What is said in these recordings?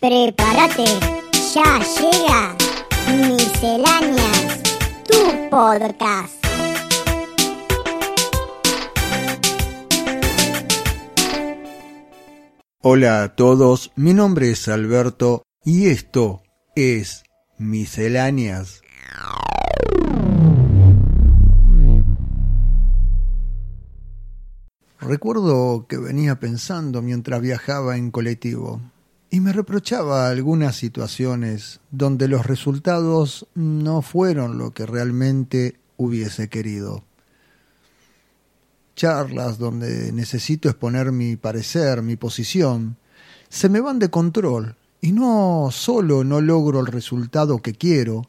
Prepárate, ya llega Misceláneas, tu podcast. Hola a todos, mi nombre es Alberto y esto es Misceláneas. Recuerdo que venía pensando mientras viajaba en colectivo y me reprochaba algunas situaciones donde los resultados no fueron lo que realmente hubiese querido. Charlas donde necesito exponer mi parecer, mi posición, se me van de control y no solo no logro el resultado que quiero,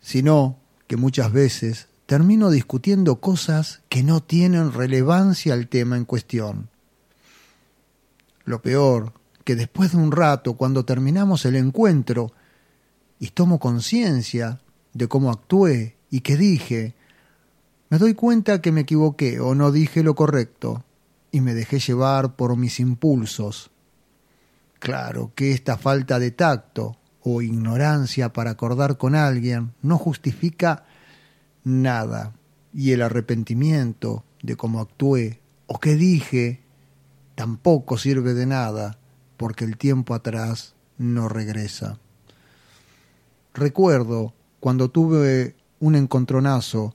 sino que muchas veces termino discutiendo cosas que no tienen relevancia al tema en cuestión. Lo peor, que después de un rato, cuando terminamos el encuentro, y tomo conciencia de cómo actué y qué dije, me doy cuenta que me equivoqué o no dije lo correcto, y me dejé llevar por mis impulsos. Claro que esta falta de tacto o ignorancia para acordar con alguien no justifica nada. Y el arrepentimiento de cómo actué o qué dije tampoco sirve de nada, porque el tiempo atrás no regresa. Recuerdo cuando tuve un encontronazo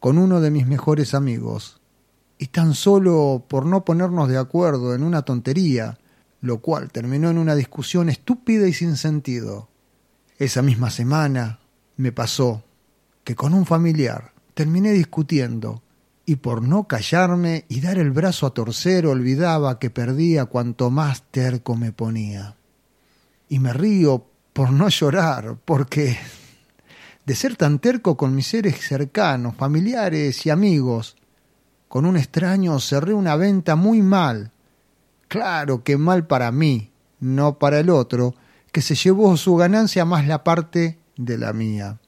con uno de mis mejores amigos, y tan solo por no ponernos de acuerdo en una tontería, lo cual terminó en una discusión estúpida y sin sentido. Esa misma semana me pasó que con un familiar terminé discutiendo y por no callarme y dar el brazo a torcer olvidaba que perdía cuanto más terco me ponía. Y me río por no llorar, porque de ser tan terco con mis seres cercanos, familiares y amigos, con un extraño cerré una venta muy mal. Claro que mal para mí, no para el otro, que se llevó su ganancia más la parte de la mía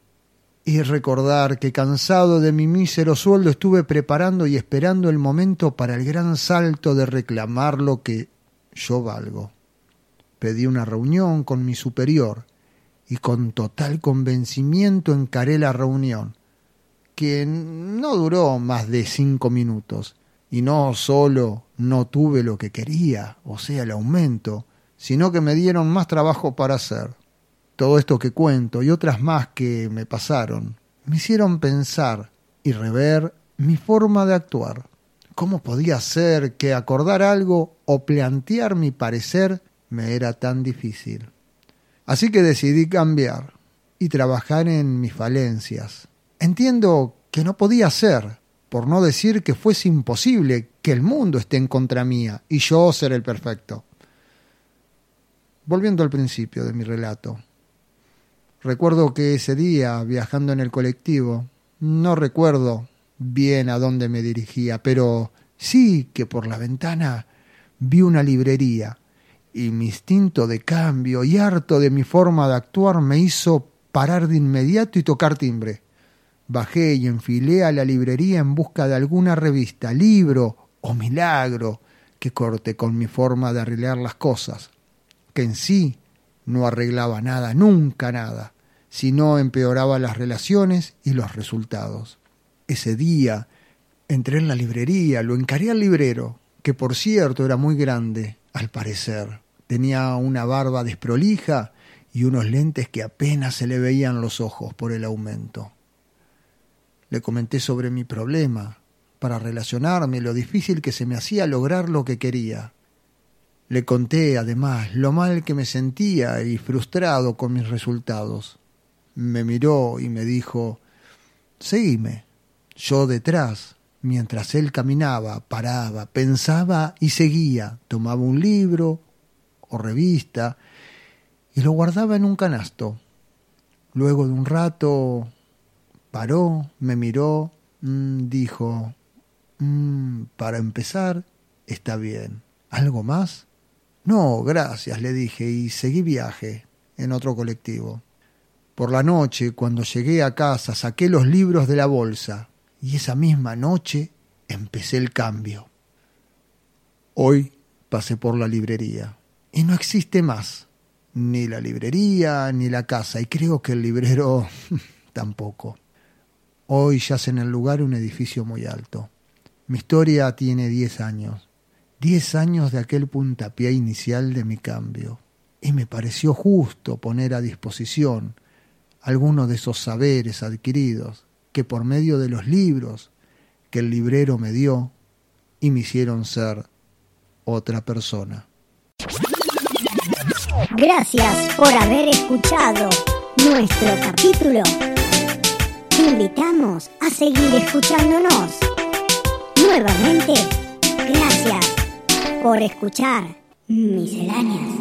y recordar que cansado de mi mísero sueldo estuve preparando y esperando el momento para el gran salto de reclamar lo que yo valgo. Pedí una reunión con mi superior y con total convencimiento encaré la reunión, que no duró más de cinco minutos, y no solo no tuve lo que quería, o sea, el aumento, sino que me dieron más trabajo para hacer. Todo esto que cuento y otras más que me pasaron me hicieron pensar y rever mi forma de actuar. ¿Cómo podía ser que acordar algo o plantear mi parecer me era tan difícil? Así que decidí cambiar y trabajar en mis falencias. Entiendo que no podía ser, por no decir que fuese imposible que el mundo esté en contra mía y yo ser el perfecto. Volviendo al principio de mi relato, Recuerdo que ese día, viajando en el colectivo, no recuerdo bien a dónde me dirigía, pero sí que por la ventana vi una librería y mi instinto de cambio y harto de mi forma de actuar me hizo parar de inmediato y tocar timbre. Bajé y enfilé a la librería en busca de alguna revista, libro o milagro que corte con mi forma de arreglar las cosas, que en sí no arreglaba nada, nunca nada, sino empeoraba las relaciones y los resultados. Ese día entré en la librería, lo encaré al librero, que por cierto era muy grande, al parecer. Tenía una barba desprolija y unos lentes que apenas se le veían los ojos por el aumento. Le comenté sobre mi problema, para relacionarme, lo difícil que se me hacía lograr lo que quería. Le conté, además, lo mal que me sentía y frustrado con mis resultados. Me miró y me dijo, Seguime. Yo detrás, mientras él caminaba, paraba, pensaba y seguía. Tomaba un libro o revista y lo guardaba en un canasto. Luego de un rato paró, me miró, mm, dijo, mm, para empezar, está bien. ¿Algo más? No, gracias, le dije, y seguí viaje en otro colectivo. Por la noche, cuando llegué a casa, saqué los libros de la bolsa y esa misma noche empecé el cambio. Hoy pasé por la librería y no existe más. ni la librería, ni la casa, y creo que el librero tampoco. Hoy yace en el lugar un edificio muy alto. Mi historia tiene diez años, diez años de aquel puntapié inicial de mi cambio, y me pareció justo poner a disposición algunos de esos saberes adquiridos que por medio de los libros que el librero me dio y me hicieron ser otra persona. Gracias por haber escuchado nuestro capítulo. Te invitamos a seguir escuchándonos. Nuevamente, gracias por escuchar Misceláneas.